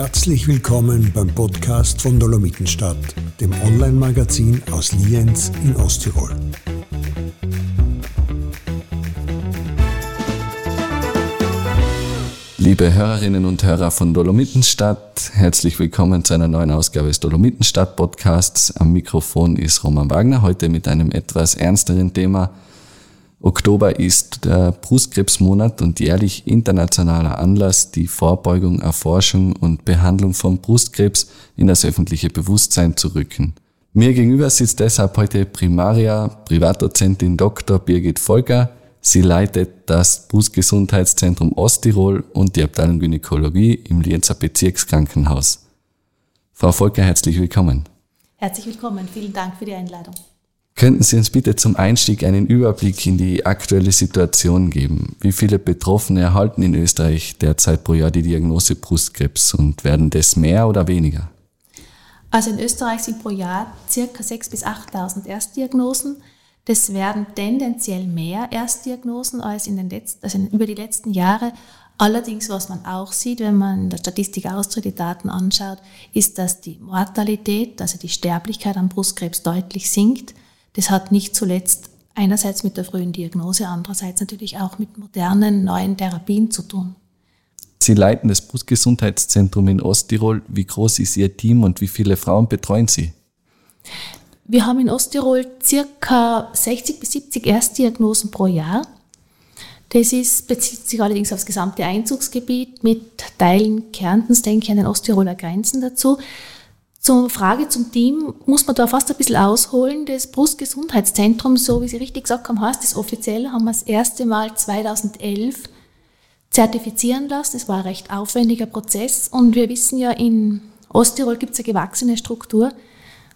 Herzlich willkommen beim Podcast von Dolomitenstadt, dem Online-Magazin aus Lienz in Osttirol. Liebe Hörerinnen und Hörer von Dolomitenstadt, herzlich willkommen zu einer neuen Ausgabe des Dolomitenstadt Podcasts. Am Mikrofon ist Roman Wagner, heute mit einem etwas ernsteren Thema. Oktober ist der Brustkrebsmonat und jährlich internationaler Anlass, die Vorbeugung, Erforschung und Behandlung von Brustkrebs in das öffentliche Bewusstsein zu rücken. Mir gegenüber sitzt deshalb heute Primaria, Privatdozentin Dr. Birgit Volker. Sie leitet das Brustgesundheitszentrum Osttirol und die Abteilung Gynäkologie im Lienzer Bezirkskrankenhaus. Frau Volker, herzlich willkommen. Herzlich willkommen. Vielen Dank für die Einladung. Könnten Sie uns bitte zum Einstieg einen Überblick in die aktuelle Situation geben? Wie viele Betroffene erhalten in Österreich derzeit pro Jahr die Diagnose Brustkrebs und werden das mehr oder weniger? Also in Österreich sind pro Jahr circa 6.000 bis 8.000 Erstdiagnosen. Das werden tendenziell mehr Erstdiagnosen als in den letzten, also über die letzten Jahre. Allerdings, was man auch sieht, wenn man in der Statistik austritt, die Daten anschaut, ist, dass die Mortalität, also die Sterblichkeit an Brustkrebs deutlich sinkt. Das hat nicht zuletzt einerseits mit der frühen Diagnose, andererseits natürlich auch mit modernen, neuen Therapien zu tun. Sie leiten das Brustgesundheitszentrum in Osttirol. Wie groß ist Ihr Team und wie viele Frauen betreuen Sie? Wir haben in Osttirol circa 60 bis 70 Erstdiagnosen pro Jahr. Das ist, bezieht sich allerdings aufs gesamte Einzugsgebiet mit Teilen Kärntens, denke ich, an den Osttiroler Grenzen dazu. Zur Frage zum Team muss man da fast ein bisschen ausholen. Das Brustgesundheitszentrum, so wie Sie richtig gesagt haben, heißt das offiziell, haben wir das erste Mal 2011 zertifizieren lassen. Das war ein recht aufwendiger Prozess und wir wissen ja, in Osttirol gibt es eine gewachsene Struktur,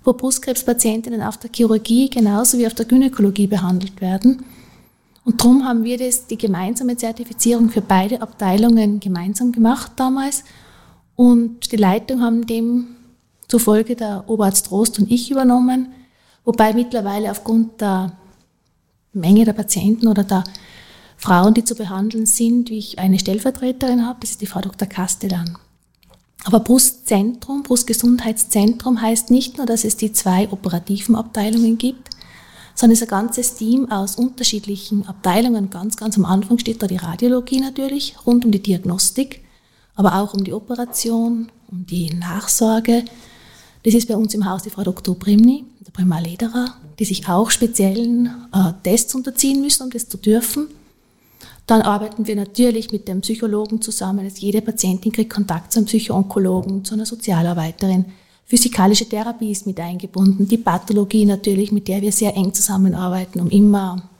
wo Brustkrebspatientinnen auf der Chirurgie genauso wie auf der Gynäkologie behandelt werden. Und darum haben wir das, die gemeinsame Zertifizierung für beide Abteilungen gemeinsam gemacht damals. Und die Leitung haben dem zufolge der Oberarzt Trost und ich übernommen, wobei mittlerweile aufgrund der Menge der Patienten oder der Frauen, die zu behandeln sind, wie ich eine Stellvertreterin habe, das ist die Frau Dr. Castellan. Aber Brustzentrum, Brustgesundheitszentrum heißt nicht nur, dass es die zwei operativen Abteilungen gibt, sondern es ist ein ganzes Team aus unterschiedlichen Abteilungen. Ganz, ganz am Anfang steht da die Radiologie natürlich, rund um die Diagnostik, aber auch um die Operation, um die Nachsorge, das ist bei uns im Haus die Frau Dr. Primni, der Primar Lederer, die sich auch speziellen äh, Tests unterziehen müssen, um das zu dürfen. Dann arbeiten wir natürlich mit dem Psychologen zusammen. Also jede Patientin kriegt Kontakt zu einem Psychoonkologen, zu einer Sozialarbeiterin. Physikalische Therapie ist mit eingebunden. Die Pathologie natürlich, mit der wir sehr eng zusammenarbeiten, um immer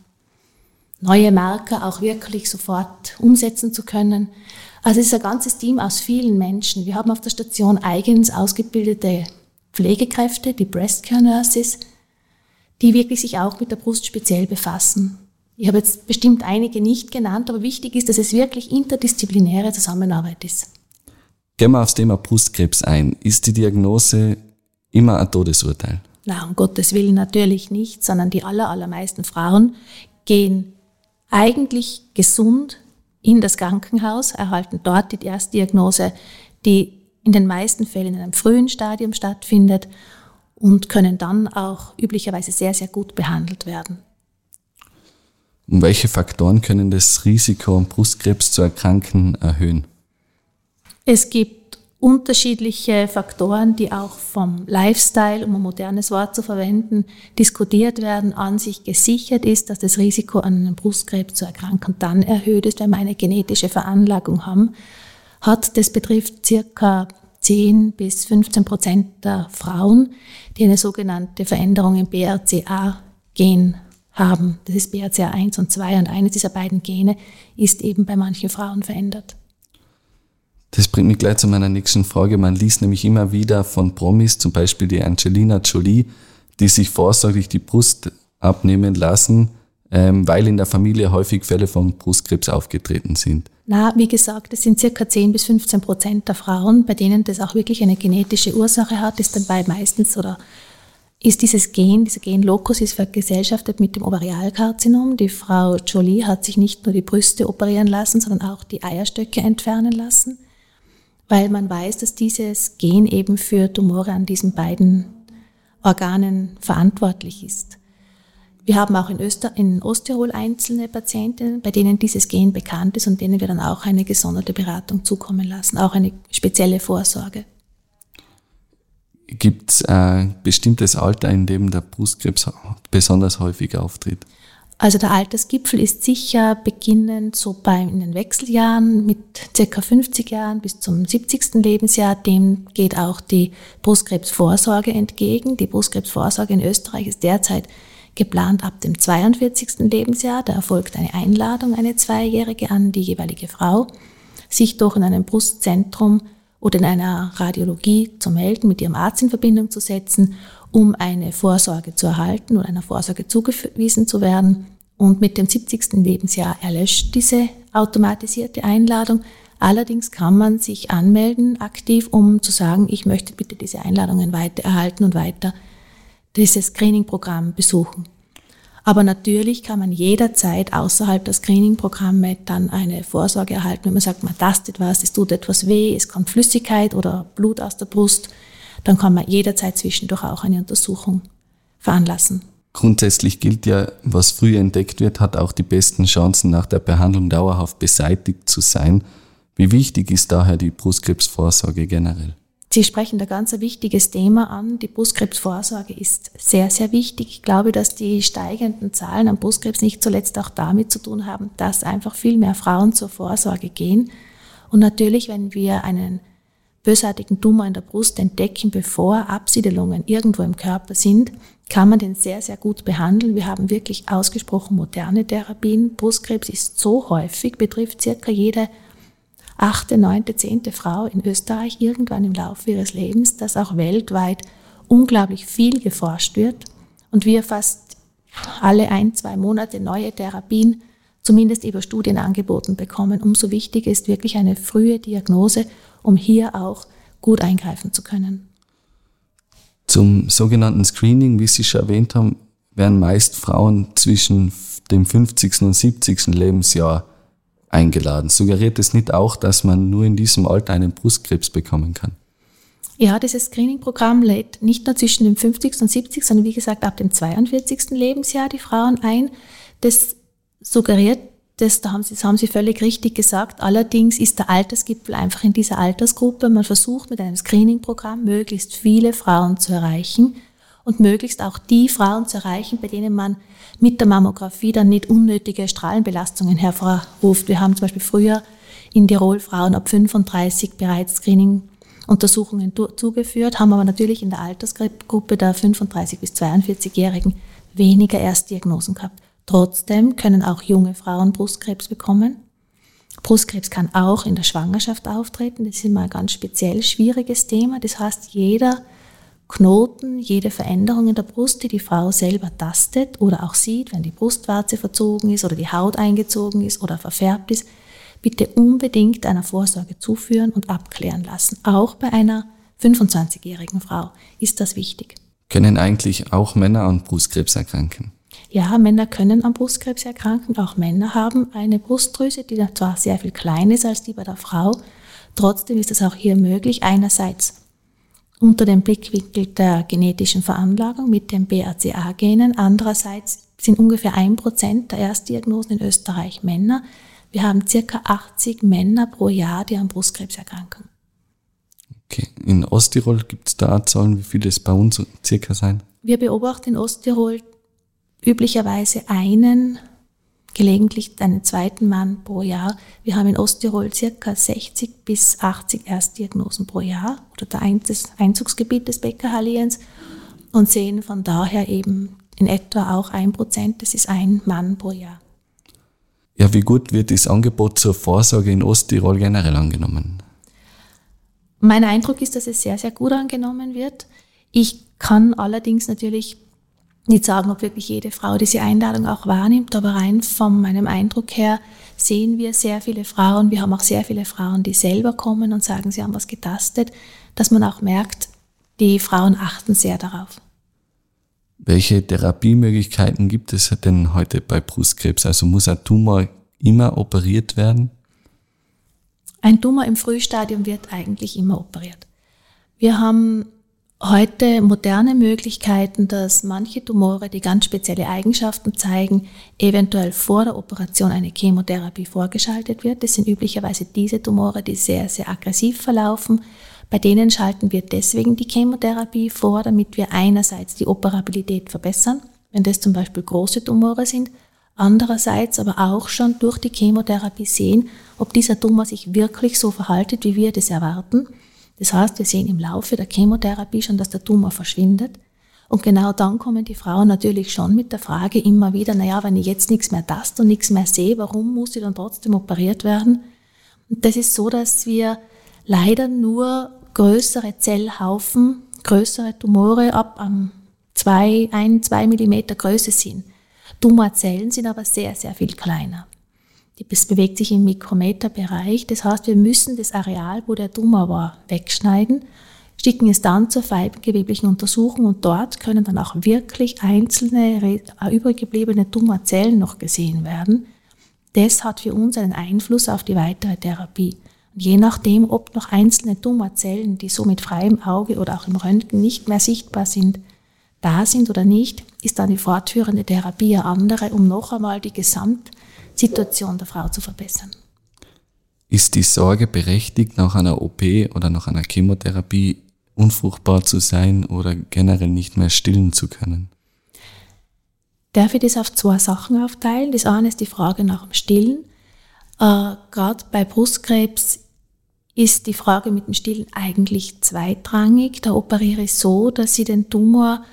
neue Marker auch wirklich sofort umsetzen zu können. Also es ist ein ganzes Team aus vielen Menschen. Wir haben auf der Station eigens ausgebildete Pflegekräfte, die Breast Care Nurses, die wirklich sich auch mit der Brust speziell befassen. Ich habe jetzt bestimmt einige nicht genannt, aber wichtig ist, dass es wirklich interdisziplinäre Zusammenarbeit ist. Gehen wir aufs Thema Brustkrebs ein. Ist die Diagnose immer ein Todesurteil? Na, um Gottes Willen natürlich nicht, sondern die aller, allermeisten Frauen gehen eigentlich gesund in das Krankenhaus, erhalten dort die Erstdiagnose, die in den meisten Fällen in einem frühen Stadium stattfindet und können dann auch üblicherweise sehr, sehr gut behandelt werden. Und welche Faktoren können das Risiko, an Brustkrebs zu erkranken, erhöhen? Es gibt unterschiedliche Faktoren, die auch vom Lifestyle, um ein modernes Wort zu verwenden, diskutiert werden. An sich gesichert ist, dass das Risiko an einem Brustkrebs zu erkranken dann erhöht ist, wenn wir eine genetische Veranlagung haben hat. Das betrifft circa 10 bis 15 Prozent der Frauen, die eine sogenannte Veränderung im BRCA-Gen haben. Das ist BRCA1 und 2 und eines dieser beiden Gene ist eben bei manchen Frauen verändert. Das bringt mich gleich zu meiner nächsten Frage. Man liest nämlich immer wieder von Promis, zum Beispiel die Angelina Jolie, die sich vorsorglich die Brust abnehmen lassen, ähm, weil in der Familie häufig Fälle von Brustkrebs aufgetreten sind. Na, wie gesagt, es sind circa 10 bis 15 Prozent der Frauen, bei denen das auch wirklich eine genetische Ursache hat, ist dabei meistens oder ist dieses Gen, dieser Genlokus ist vergesellschaftet mit dem Ovarialkarzinom. Die Frau Jolie hat sich nicht nur die Brüste operieren lassen, sondern auch die Eierstöcke entfernen lassen, weil man weiß, dass dieses Gen eben für Tumore an diesen beiden Organen verantwortlich ist. Wir haben auch in, Öster in Osttirol einzelne Patienten, bei denen dieses Gen bekannt ist und denen wir dann auch eine gesonderte Beratung zukommen lassen, auch eine spezielle Vorsorge. Gibt es ein bestimmtes Alter, in dem der Brustkrebs besonders häufig auftritt? Also der Altersgipfel ist sicher beginnend so bei in den Wechseljahren mit circa 50 Jahren bis zum 70. Lebensjahr. Dem geht auch die Brustkrebsvorsorge entgegen. Die Brustkrebsvorsorge in Österreich ist derzeit geplant ab dem 42. Lebensjahr. Da erfolgt eine Einladung, eine Zweijährige an die jeweilige Frau, sich doch in einem Brustzentrum oder in einer Radiologie zu melden, mit ihrem Arzt in Verbindung zu setzen, um eine Vorsorge zu erhalten oder einer Vorsorge zugewiesen zu werden. Und mit dem 70. Lebensjahr erlöscht diese automatisierte Einladung. Allerdings kann man sich anmelden aktiv, um zu sagen, ich möchte bitte diese Einladungen weiter erhalten und weiter dieses Screening-Programm besuchen. Aber natürlich kann man jederzeit außerhalb der Screening-Programme dann eine Vorsorge erhalten, wenn man sagt, man tastet was, es tut etwas weh, es kommt Flüssigkeit oder Blut aus der Brust, dann kann man jederzeit zwischendurch auch eine Untersuchung veranlassen. Grundsätzlich gilt ja, was früh entdeckt wird, hat auch die besten Chancen, nach der Behandlung dauerhaft beseitigt zu sein. Wie wichtig ist daher die Brustkrebsvorsorge generell? Sie sprechen da ganz ein wichtiges Thema an. Die Brustkrebsvorsorge ist sehr, sehr wichtig. Ich glaube, dass die steigenden Zahlen an Brustkrebs nicht zuletzt auch damit zu tun haben, dass einfach viel mehr Frauen zur Vorsorge gehen. Und natürlich, wenn wir einen bösartigen Tumor in der Brust entdecken, bevor Absiedelungen irgendwo im Körper sind, kann man den sehr, sehr gut behandeln. Wir haben wirklich ausgesprochen moderne Therapien. Brustkrebs ist so häufig, betrifft circa jede achte, neunte, zehnte Frau in Österreich irgendwann im Laufe ihres Lebens, dass auch weltweit unglaublich viel geforscht wird und wir fast alle ein, zwei Monate neue Therapien zumindest über Studien angeboten bekommen. Umso wichtiger ist wirklich eine frühe Diagnose, um hier auch gut eingreifen zu können. Zum sogenannten Screening, wie Sie schon erwähnt haben, werden meist Frauen zwischen dem 50. und 70. Lebensjahr eingeladen. Suggeriert es nicht auch, dass man nur in diesem Alter einen Brustkrebs bekommen kann? Ja, dieses Screening-Programm lädt nicht nur zwischen dem 50. und 70., sondern wie gesagt ab dem 42. Lebensjahr die Frauen ein. Das suggeriert, das, da haben Sie, das haben Sie völlig richtig gesagt. Allerdings ist der Altersgipfel einfach in dieser Altersgruppe. Man versucht mit einem Screening-Programm möglichst viele Frauen zu erreichen und möglichst auch die Frauen zu erreichen, bei denen man mit der Mammographie dann nicht unnötige Strahlenbelastungen hervorruft. Wir haben zum Beispiel früher in Tirol Frauen ab 35 bereits Screening-Untersuchungen zugeführt, haben aber natürlich in der Altersgruppe der 35 bis 42-Jährigen weniger Erstdiagnosen gehabt. Trotzdem können auch junge Frauen Brustkrebs bekommen. Brustkrebs kann auch in der Schwangerschaft auftreten. Das ist immer ein ganz speziell schwieriges Thema. Das heißt, jeder Knoten, jede Veränderung in der Brust, die die Frau selber tastet oder auch sieht, wenn die Brustwarze verzogen ist oder die Haut eingezogen ist oder verfärbt ist, bitte unbedingt einer Vorsorge zuführen und abklären lassen. Auch bei einer 25-jährigen Frau ist das wichtig. Können eigentlich auch Männer an Brustkrebs erkranken? Ja, Männer können an Brustkrebs erkranken. Auch Männer haben eine Brustdrüse, die zwar sehr viel kleiner ist als die bei der Frau. Trotzdem ist es auch hier möglich, einerseits unter dem Blickwinkel der genetischen Veranlagung mit den BRCA-Genen. Andererseits sind ungefähr ein Prozent der Erstdiagnosen in Österreich Männer. Wir haben circa 80 Männer pro Jahr, die an Brustkrebs erkranken. Okay. In Osttirol gibt es da Zahlen, wie viele es bei uns circa sein? Wir beobachten in Osttirol üblicherweise einen gelegentlich einen zweiten Mann pro Jahr. Wir haben in Osttirol circa 60 bis 80 Erstdiagnosen pro Jahr oder das Einzugsgebiet des Beckerhalliens und sehen von daher eben in etwa auch ein Prozent, das ist ein Mann pro Jahr. Ja, wie gut wird das Angebot zur Vorsorge in Osttirol generell angenommen? Mein Eindruck ist, dass es sehr, sehr gut angenommen wird. Ich kann allerdings natürlich nicht sagen, ob wirklich jede Frau diese Einladung auch wahrnimmt, aber rein von meinem Eindruck her sehen wir sehr viele Frauen, wir haben auch sehr viele Frauen, die selber kommen und sagen, sie haben was getastet, dass man auch merkt, die Frauen achten sehr darauf. Welche Therapiemöglichkeiten gibt es denn heute bei Brustkrebs? Also muss ein Tumor immer operiert werden? Ein Tumor im Frühstadium wird eigentlich immer operiert. Wir haben heute moderne Möglichkeiten, dass manche Tumore, die ganz spezielle Eigenschaften zeigen, eventuell vor der Operation eine Chemotherapie vorgeschaltet wird. Das sind üblicherweise diese Tumore, die sehr, sehr aggressiv verlaufen. Bei denen schalten wir deswegen die Chemotherapie vor, damit wir einerseits die Operabilität verbessern, wenn das zum Beispiel große Tumore sind, andererseits aber auch schon durch die Chemotherapie sehen, ob dieser Tumor sich wirklich so verhaltet, wie wir das erwarten das heißt, wir sehen im Laufe der Chemotherapie schon, dass der Tumor verschwindet. Und genau dann kommen die Frauen natürlich schon mit der Frage immer wieder, naja, wenn ich jetzt nichts mehr taste und nichts mehr sehe, warum muss ich dann trotzdem operiert werden? Und das ist so, dass wir leider nur größere Zellhaufen, größere Tumore ab am zwei, ein, zwei Millimeter Größe sind. Tumorzellen sind aber sehr, sehr viel kleiner. Das bewegt sich im Mikrometerbereich. Das heißt, wir müssen das Areal, wo der Tumor war, wegschneiden, schicken es dann zur feibengeweblichen Untersuchung und dort können dann auch wirklich einzelne übrig gebliebene Tumorzellen noch gesehen werden. Das hat für uns einen Einfluss auf die weitere Therapie. Und je nachdem, ob noch einzelne Tumorzellen, die so mit freiem Auge oder auch im Röntgen nicht mehr sichtbar sind, da sind oder nicht, ist dann die fortführende Therapie eine andere, um noch einmal die Gesamt Situation der Frau zu verbessern. Ist die Sorge berechtigt, nach einer OP oder nach einer Chemotherapie unfruchtbar zu sein oder generell nicht mehr stillen zu können? Darf ich das auf zwei Sachen aufteilen? Das eine ist die Frage nach dem Stillen. Äh, Gerade bei Brustkrebs ist die Frage mit dem Stillen eigentlich zweitrangig. Da operiere ich so, dass sie den Tumor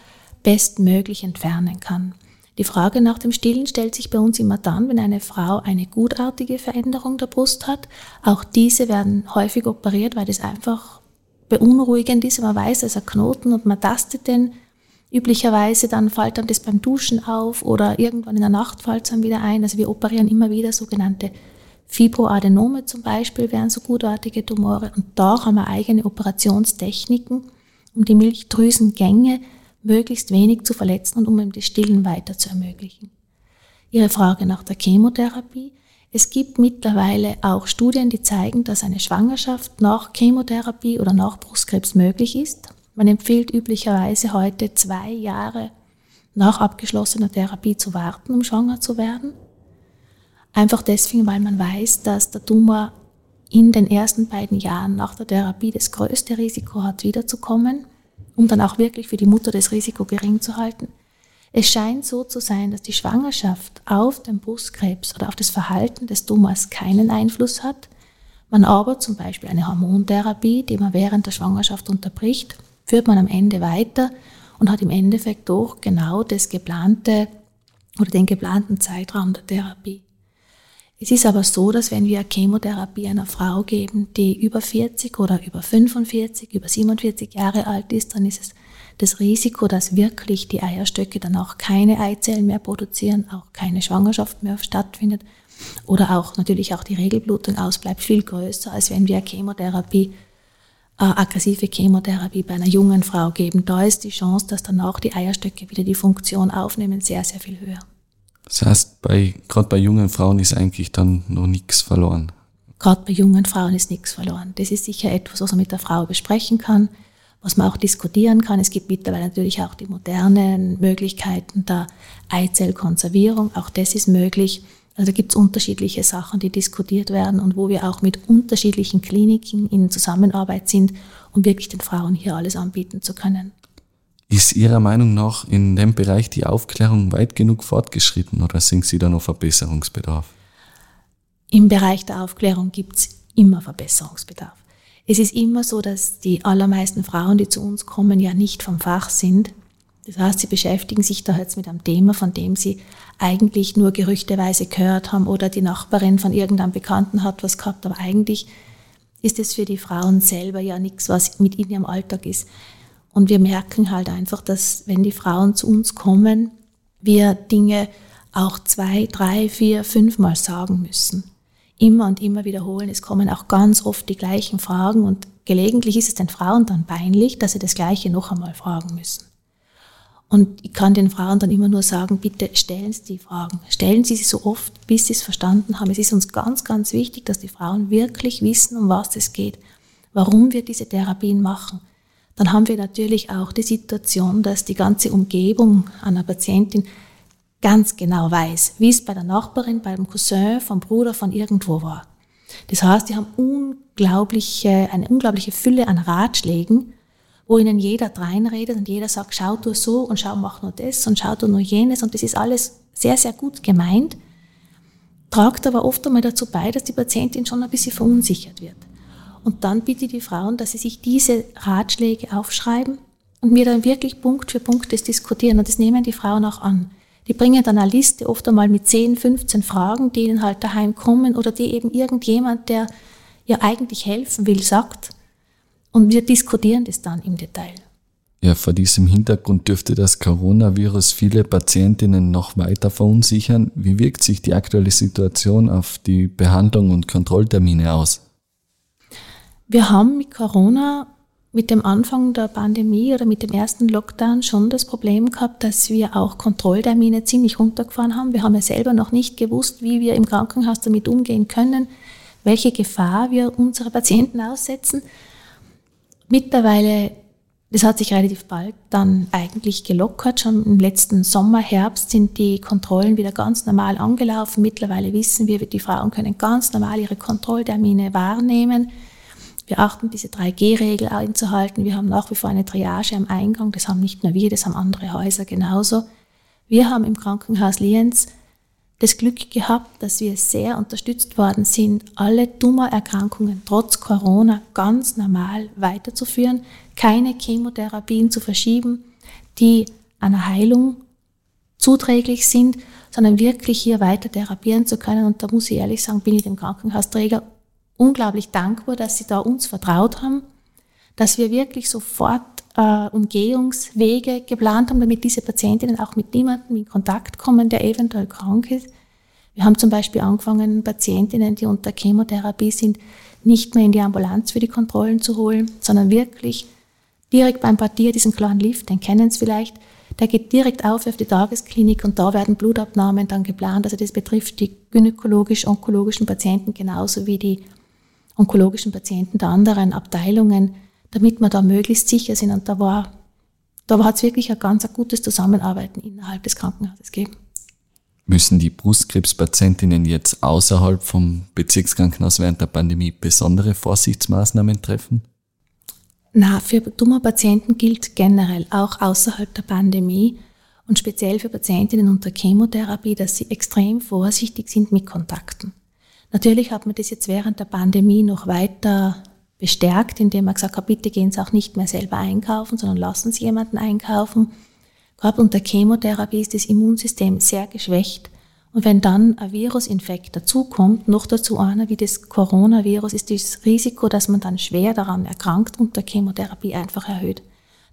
bestmöglich entfernen kann. Die Frage nach dem Stillen stellt sich bei uns immer dann, wenn eine Frau eine gutartige Veränderung der Brust hat. Auch diese werden häufig operiert, weil das einfach beunruhigend ist. Man weiß, es ist ein Knoten und man tastet den. Üblicherweise dann fällt dann das beim Duschen auf oder irgendwann in der Nacht fällt es dann wieder ein. Also wir operieren immer wieder sogenannte Fibroadenome zum Beispiel, wären so gutartige Tumore. Und da haben wir eigene Operationstechniken, um die Milchdrüsengänge möglichst wenig zu verletzen und um ihm das Stillen weiter zu ermöglichen. Ihre Frage nach der Chemotherapie. Es gibt mittlerweile auch Studien, die zeigen, dass eine Schwangerschaft nach Chemotherapie oder nach Brustkrebs möglich ist. Man empfiehlt üblicherweise heute zwei Jahre nach abgeschlossener Therapie zu warten, um schwanger zu werden. Einfach deswegen, weil man weiß, dass der Tumor in den ersten beiden Jahren nach der Therapie das größte Risiko hat, wiederzukommen um dann auch wirklich für die Mutter das Risiko gering zu halten. Es scheint so zu sein, dass die Schwangerschaft auf den Brustkrebs oder auf das Verhalten des Tumors keinen Einfluss hat. Man aber zum Beispiel eine Hormontherapie, die man während der Schwangerschaft unterbricht, führt man am Ende weiter und hat im Endeffekt doch genau das geplante oder den geplanten Zeitraum der Therapie. Es ist aber so, dass wenn wir Chemotherapie einer Frau geben, die über 40 oder über 45, über 47 Jahre alt ist, dann ist es das Risiko, dass wirklich die Eierstöcke dann auch keine Eizellen mehr produzieren, auch keine Schwangerschaft mehr stattfindet oder auch natürlich auch die Regelblutung ausbleibt, viel größer, als wenn wir Chemotherapie, äh, aggressive Chemotherapie bei einer jungen Frau geben. Da ist die Chance, dass dann auch die Eierstöcke wieder die Funktion aufnehmen, sehr, sehr viel höher. Das heißt, bei, gerade bei jungen Frauen ist eigentlich dann noch nichts verloren. Gerade bei jungen Frauen ist nichts verloren. Das ist sicher etwas, was man mit der Frau besprechen kann, was man auch diskutieren kann. Es gibt mittlerweile natürlich auch die modernen Möglichkeiten der Eizellkonservierung. Auch das ist möglich. Also gibt es unterschiedliche Sachen, die diskutiert werden und wo wir auch mit unterschiedlichen Kliniken in Zusammenarbeit sind, um wirklich den Frauen hier alles anbieten zu können. Ist Ihrer Meinung nach in dem Bereich die Aufklärung weit genug fortgeschritten oder sind Sie da noch Verbesserungsbedarf? Im Bereich der Aufklärung gibt es immer Verbesserungsbedarf. Es ist immer so, dass die allermeisten Frauen, die zu uns kommen, ja nicht vom Fach sind. Das heißt, sie beschäftigen sich da jetzt mit einem Thema, von dem sie eigentlich nur gerüchteweise gehört haben oder die Nachbarin von irgendeinem Bekannten hat was gehabt, aber eigentlich ist es für die Frauen selber ja nichts, was mit in ihrem Alltag ist. Und wir merken halt einfach, dass wenn die Frauen zu uns kommen, wir Dinge auch zwei, drei, vier, fünfmal sagen müssen. Immer und immer wiederholen. Es kommen auch ganz oft die gleichen Fragen und gelegentlich ist es den Frauen dann peinlich, dass sie das Gleiche noch einmal fragen müssen. Und ich kann den Frauen dann immer nur sagen, bitte stellen Sie die Fragen. Stellen Sie sie so oft, bis Sie es verstanden haben. Es ist uns ganz, ganz wichtig, dass die Frauen wirklich wissen, um was es geht, warum wir diese Therapien machen. Dann haben wir natürlich auch die Situation, dass die ganze Umgebung einer Patientin ganz genau weiß, wie es bei der Nachbarin, beim Cousin, vom Bruder, von irgendwo war. Das heißt, die haben unglaubliche, eine unglaubliche Fülle an Ratschlägen, wo ihnen jeder dreinredet und jeder sagt, schau du so und schau, mach nur das und schau du nur jenes und das ist alles sehr, sehr gut gemeint, tragt aber oft einmal dazu bei, dass die Patientin schon ein bisschen verunsichert wird. Und dann bitte die Frauen, dass sie sich diese Ratschläge aufschreiben und mir dann wirklich Punkt für Punkt das diskutieren und das nehmen die Frauen auch an. Die bringen dann eine Liste oft einmal mit 10, 15 Fragen, die ihnen halt daheim kommen oder die eben irgendjemand, der ihr eigentlich helfen will, sagt. Und wir diskutieren das dann im Detail. Ja, vor diesem Hintergrund dürfte das Coronavirus viele Patientinnen noch weiter verunsichern. Wie wirkt sich die aktuelle Situation auf die Behandlung und Kontrolltermine aus? Wir haben mit Corona, mit dem Anfang der Pandemie oder mit dem ersten Lockdown schon das Problem gehabt, dass wir auch Kontrolltermine ziemlich runtergefahren haben. Wir haben ja selber noch nicht gewusst, wie wir im Krankenhaus damit umgehen können, welche Gefahr wir unsere Patienten aussetzen. Mittlerweile, das hat sich relativ bald dann eigentlich gelockert. Schon im letzten Sommer, Herbst sind die Kontrollen wieder ganz normal angelaufen. Mittlerweile wissen wir, die Frauen können ganz normal ihre Kontrolltermine wahrnehmen. Wir achten diese 3G-Regel einzuhalten. Wir haben nach wie vor eine Triage am Eingang. Das haben nicht nur wir, das haben andere Häuser genauso. Wir haben im Krankenhaus Lienz das Glück gehabt, dass wir sehr unterstützt worden sind, alle Tumorerkrankungen trotz Corona ganz normal weiterzuführen, keine Chemotherapien zu verschieben, die einer Heilung zuträglich sind, sondern wirklich hier weiter therapieren zu können. Und da muss ich ehrlich sagen, bin ich dem Krankenhausträger unglaublich dankbar, dass sie da uns vertraut haben, dass wir wirklich sofort äh, Umgehungswege geplant haben, damit diese Patientinnen auch mit niemandem in Kontakt kommen, der eventuell krank ist. Wir haben zum Beispiel angefangen, Patientinnen, die unter Chemotherapie sind, nicht mehr in die Ambulanz für die Kontrollen zu holen, sondern wirklich direkt beim Partier diesen kleinen Lift, den kennen Sie vielleicht, der geht direkt auf auf die Tagesklinik und da werden Blutabnahmen dann geplant. Also das betrifft die gynäkologisch-onkologischen Patienten genauso wie die onkologischen Patienten der anderen Abteilungen damit wir da möglichst sicher sind. Und da war, da hat es wirklich ein ganz ein gutes Zusammenarbeiten innerhalb des Krankenhauses gegeben. Müssen die Brustkrebspatientinnen jetzt außerhalb vom Bezirkskrankenhaus während der Pandemie besondere Vorsichtsmaßnahmen treffen? Na, für Tumorpatienten gilt generell auch außerhalb der Pandemie und speziell für Patientinnen unter Chemotherapie, dass sie extrem vorsichtig sind mit Kontakten. Natürlich hat man das jetzt während der Pandemie noch weiter bestärkt, indem er gesagt hat, bitte gehen Sie auch nicht mehr selber einkaufen, sondern lassen Sie jemanden einkaufen. Gerade unter Chemotherapie ist das Immunsystem sehr geschwächt. Und wenn dann ein Virusinfekt dazukommt, noch dazu einer wie das Coronavirus, ist das Risiko, dass man dann schwer daran erkrankt unter Chemotherapie einfach erhöht.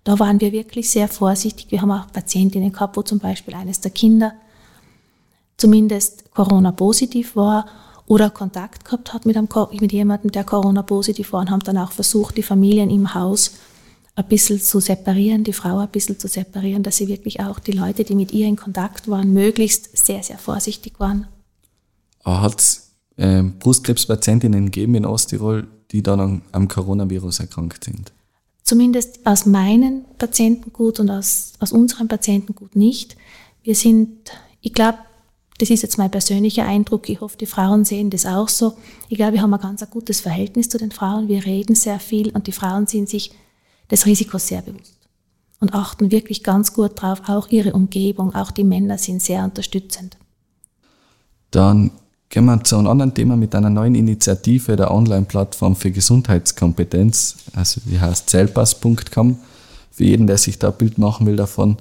Da waren wir wirklich sehr vorsichtig. Wir haben auch Patientinnen gehabt, wo zum Beispiel eines der Kinder zumindest Corona-positiv war oder Kontakt gehabt hat mit, einem, mit jemandem, der Corona-positiv war und haben dann auch versucht, die Familien im Haus ein bisschen zu separieren, die Frau ein bisschen zu separieren, dass sie wirklich auch die Leute, die mit ihr in Kontakt waren, möglichst sehr, sehr vorsichtig waren. Hat es äh, Brustkrebspatientinnen gegeben in Osttirol, die dann am Coronavirus erkrankt sind? Zumindest aus meinen Patientengut und aus, aus unserem Patientengut nicht. Wir sind, ich glaube, das ist jetzt mein persönlicher Eindruck. Ich hoffe, die Frauen sehen das auch so. Ich glaube, wir haben ein ganz ein gutes Verhältnis zu den Frauen. Wir reden sehr viel und die Frauen sind sich des Risikos sehr bewusst und achten wirklich ganz gut drauf. Auch ihre Umgebung, auch die Männer sind sehr unterstützend. Dann gehen wir zu einem anderen Thema mit einer neuen Initiative der Online-Plattform für Gesundheitskompetenz. Also die heißt zellpass.com. Für jeden, der sich da ein Bild machen will davon.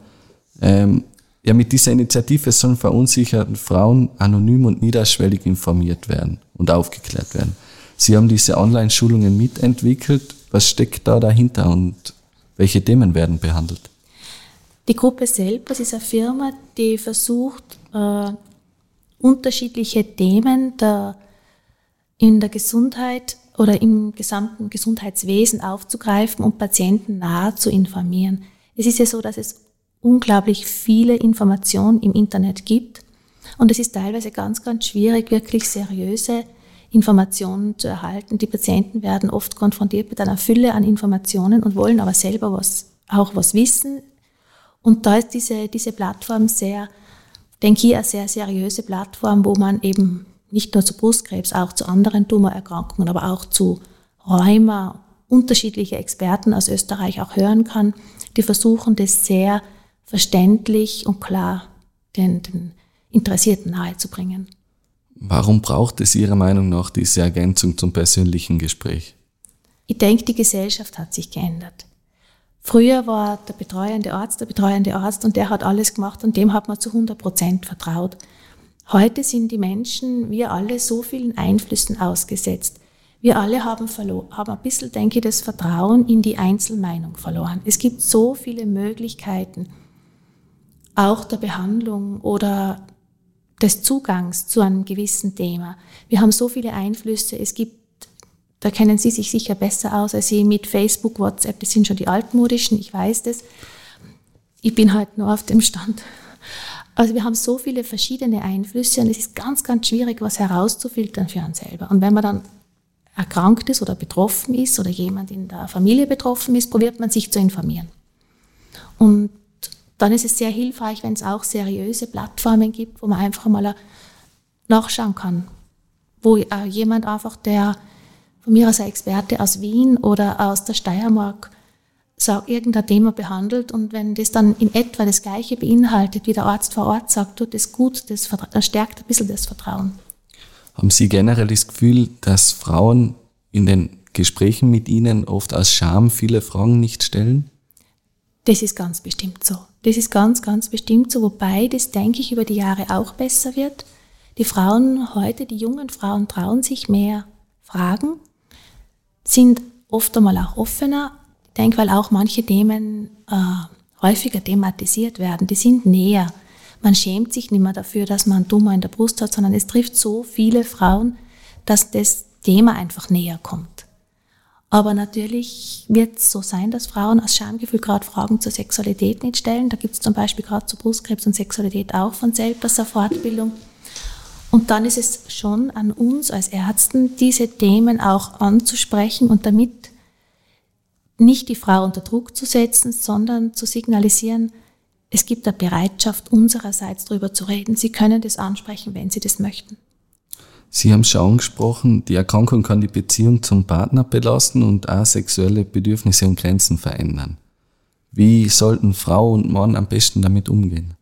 Ähm, ja, mit dieser Initiative sollen verunsicherte Frauen anonym und niederschwellig informiert werden und aufgeklärt werden. Sie haben diese Online-Schulungen mitentwickelt. Was steckt da dahinter und welche Themen werden behandelt? Die Gruppe selbst ist eine Firma, die versucht, äh, unterschiedliche Themen der, in der Gesundheit oder im gesamten Gesundheitswesen aufzugreifen und Patienten nahe zu informieren. Es ist ja so, dass es unglaublich viele Informationen im Internet gibt. Und es ist teilweise ganz, ganz schwierig, wirklich seriöse Informationen zu erhalten. Die Patienten werden oft konfrontiert mit einer Fülle an Informationen und wollen aber selber was, auch was wissen. Und da ist diese, diese Plattform sehr, denke ich, eine sehr seriöse Plattform, wo man eben nicht nur zu Brustkrebs, auch zu anderen Tumorerkrankungen, aber auch zu Rheuma, unterschiedliche Experten aus Österreich auch hören kann, die versuchen, das sehr verständlich und klar den, den Interessierten nahezubringen. Warum braucht es Ihrer Meinung nach diese Ergänzung zum persönlichen Gespräch? Ich denke, die Gesellschaft hat sich geändert. Früher war der betreuende Arzt der betreuende Arzt und der hat alles gemacht und dem hat man zu 100 Prozent vertraut. Heute sind die Menschen, wir alle, so vielen Einflüssen ausgesetzt. Wir alle haben, verloren, haben ein bisschen, denke ich, das Vertrauen in die Einzelmeinung verloren. Es gibt so viele Möglichkeiten, auch der Behandlung oder des Zugangs zu einem gewissen Thema. Wir haben so viele Einflüsse. Es gibt, da kennen Sie sich sicher besser aus als Sie mit Facebook, WhatsApp. Das sind schon die altmodischen, ich weiß das. Ich bin halt nur auf dem Stand. Also wir haben so viele verschiedene Einflüsse und es ist ganz, ganz schwierig, was herauszufiltern für uns selber. Und wenn man dann erkrankt ist oder betroffen ist oder jemand in der Familie betroffen ist, probiert man sich zu informieren. Und dann ist es sehr hilfreich, wenn es auch seriöse Plattformen gibt, wo man einfach mal nachschauen kann, wo äh, jemand einfach, der von mir als Experte aus Wien oder aus der Steiermark sagt, irgendein Thema behandelt und wenn das dann in etwa das Gleiche beinhaltet, wie der Arzt vor Ort sagt, tut das gut, das, das stärkt ein bisschen das Vertrauen. Haben Sie generell das Gefühl, dass Frauen in den Gesprächen mit Ihnen oft aus Scham viele Fragen nicht stellen? Das ist ganz bestimmt so. Das ist ganz, ganz bestimmt so, wobei das, denke ich, über die Jahre auch besser wird. Die Frauen heute, die jungen Frauen trauen sich mehr Fragen, sind oft einmal auch offener. Ich denke, weil auch manche Themen äh, häufiger thematisiert werden, die sind näher. Man schämt sich nicht mehr dafür, dass man Tumor in der Brust hat, sondern es trifft so viele Frauen, dass das Thema einfach näher kommt. Aber natürlich wird es so sein, dass Frauen aus Schamgefühl gerade Fragen zur Sexualität nicht stellen. Da gibt es zum Beispiel gerade zu Brustkrebs und Sexualität auch von selbst eine Fortbildung. Und dann ist es schon an uns als Ärzten, diese Themen auch anzusprechen und damit nicht die Frau unter Druck zu setzen, sondern zu signalisieren, es gibt eine Bereitschaft unsererseits darüber zu reden. Sie können das ansprechen, wenn Sie das möchten. Sie haben schon angesprochen, die Erkrankung kann die Beziehung zum Partner belasten und auch sexuelle Bedürfnisse und Grenzen verändern. Wie sollten Frau und Mann am besten damit umgehen?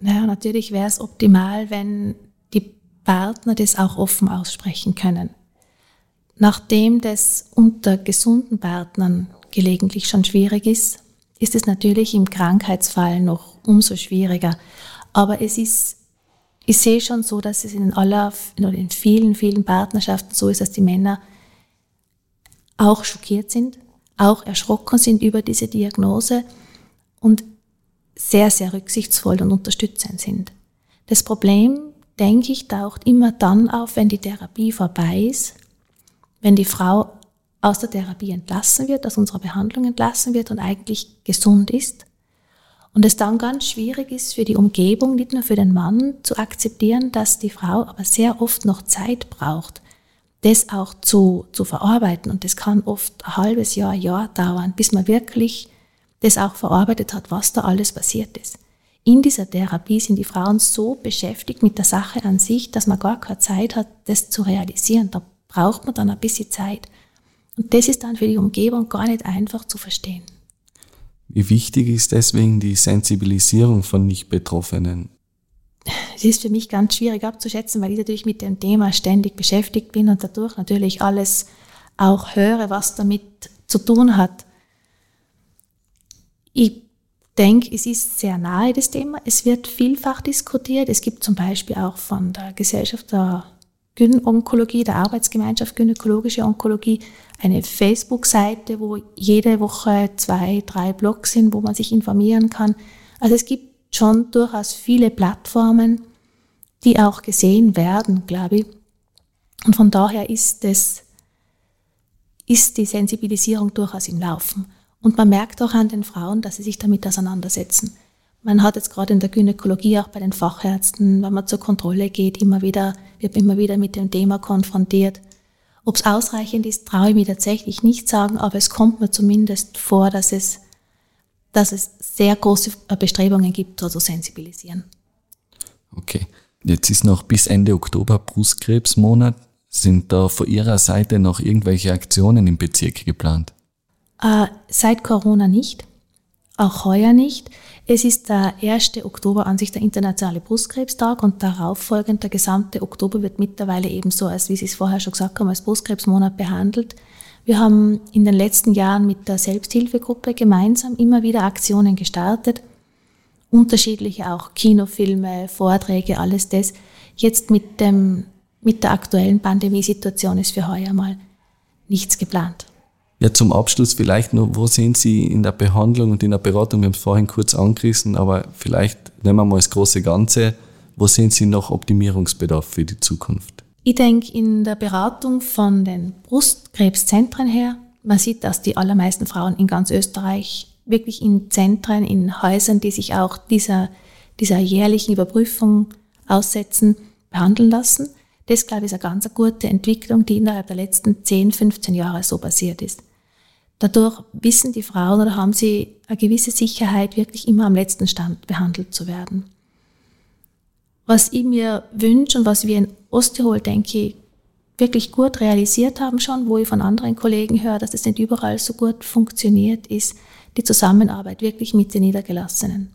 Naja, natürlich wäre es optimal, wenn die Partner das auch offen aussprechen können. Nachdem das unter gesunden Partnern gelegentlich schon schwierig ist, ist es natürlich im Krankheitsfall noch umso schwieriger. Aber es ist ich sehe schon so, dass es in aller, in vielen, vielen Partnerschaften so ist, dass die Männer auch schockiert sind, auch erschrocken sind über diese Diagnose und sehr, sehr rücksichtsvoll und unterstützend sind. Das Problem, denke ich, taucht immer dann auf, wenn die Therapie vorbei ist, wenn die Frau aus der Therapie entlassen wird, aus unserer Behandlung entlassen wird und eigentlich gesund ist und es dann ganz schwierig ist für die Umgebung, nicht nur für den Mann, zu akzeptieren, dass die Frau aber sehr oft noch Zeit braucht, das auch zu, zu verarbeiten. Und das kann oft ein halbes Jahr, Jahr dauern, bis man wirklich das auch verarbeitet hat, was da alles passiert ist. In dieser Therapie sind die Frauen so beschäftigt mit der Sache an sich, dass man gar keine Zeit hat, das zu realisieren. Da braucht man dann ein bisschen Zeit. Und das ist dann für die Umgebung gar nicht einfach zu verstehen. Wie wichtig ist deswegen die Sensibilisierung von Nicht-Betroffenen? Es ist für mich ganz schwierig abzuschätzen, weil ich natürlich mit dem Thema ständig beschäftigt bin und dadurch natürlich alles auch höre, was damit zu tun hat. Ich denke, es ist sehr nahe das Thema. Es wird vielfach diskutiert. Es gibt zum Beispiel auch von der Gesellschaft der Gyn-Onkologie, der Arbeitsgemeinschaft Gynäkologische Onkologie, eine Facebook-Seite, wo jede Woche zwei, drei Blogs sind, wo man sich informieren kann. Also es gibt schon durchaus viele Plattformen, die auch gesehen werden, glaube ich. Und von daher ist es, ist die Sensibilisierung durchaus im Laufen. Und man merkt auch an den Frauen, dass sie sich damit auseinandersetzen. Man hat jetzt gerade in der Gynäkologie auch bei den Fachärzten, wenn man zur Kontrolle geht, immer wieder, wird immer wieder mit dem Thema konfrontiert. Ob es ausreichend ist, traue ich mir tatsächlich nicht sagen, aber es kommt mir zumindest vor, dass es, dass es sehr große Bestrebungen gibt, da zu sensibilisieren. Okay. Jetzt ist noch bis Ende Oktober Brustkrebsmonat. Sind da von Ihrer Seite noch irgendwelche Aktionen im Bezirk geplant? Äh, seit Corona nicht, auch heuer nicht. Es ist der 1. Oktober an sich der internationale Brustkrebstag und darauf folgend der gesamte Oktober wird mittlerweile ebenso, als wie Sie es vorher schon gesagt haben, als Brustkrebsmonat behandelt. Wir haben in den letzten Jahren mit der Selbsthilfegruppe gemeinsam immer wieder Aktionen gestartet. Unterschiedliche auch Kinofilme, Vorträge, alles das. Jetzt mit dem, mit der aktuellen Pandemiesituation ist für heuer mal nichts geplant. Ja, zum Abschluss vielleicht nur, wo sehen Sie in der Behandlung und in der Beratung, wir haben es vorhin kurz angerissen, aber vielleicht nehmen wir mal das große Ganze, wo sehen Sie noch Optimierungsbedarf für die Zukunft? Ich denke, in der Beratung von den Brustkrebszentren her, man sieht, dass die allermeisten Frauen in ganz Österreich wirklich in Zentren, in Häusern, die sich auch dieser, dieser jährlichen Überprüfung aussetzen, behandeln lassen. Das, glaube ich, ist eine ganz gute Entwicklung, die innerhalb der letzten 10, 15 Jahre so passiert ist. Dadurch wissen die Frauen oder haben sie eine gewisse Sicherheit, wirklich immer am letzten Stand behandelt zu werden. Was ich mir wünsche und was wir in Osttirol, denke ich, wirklich gut realisiert haben schon, wo ich von anderen Kollegen höre, dass es nicht überall so gut funktioniert, ist die Zusammenarbeit wirklich mit den Niedergelassenen.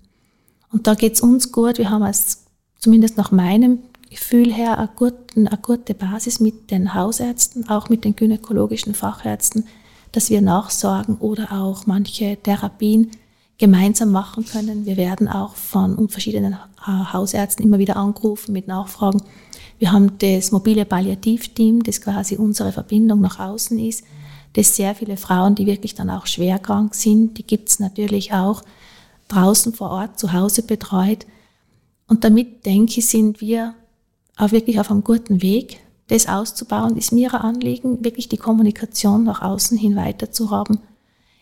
Und da geht es uns gut. Wir haben als, zumindest nach meinem Gefühl her, eine gute, eine gute Basis mit den Hausärzten, auch mit den gynäkologischen Fachärzten, dass wir nachsorgen oder auch manche Therapien gemeinsam machen können. Wir werden auch von verschiedenen Hausärzten immer wieder angerufen mit Nachfragen. Wir haben das mobile Palliativteam, das quasi unsere Verbindung nach außen ist, das sehr viele Frauen, die wirklich dann auch schwer krank sind, die gibt es natürlich auch draußen vor Ort zu Hause betreut. Und damit, denke ich, sind wir auch wirklich auf einem guten Weg, das auszubauen, ist mir ein Anliegen, wirklich die Kommunikation nach außen hin weiter zu haben,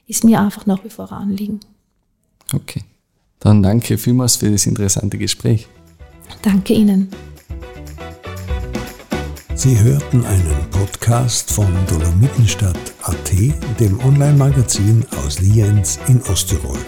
ist mir einfach nach wie vor ein Anliegen. Okay. Dann danke vielmals für das interessante Gespräch. Danke Ihnen. Sie hörten einen Podcast von Dolomitenstadt.at, dem Online-Magazin aus Lienz in Osttirol.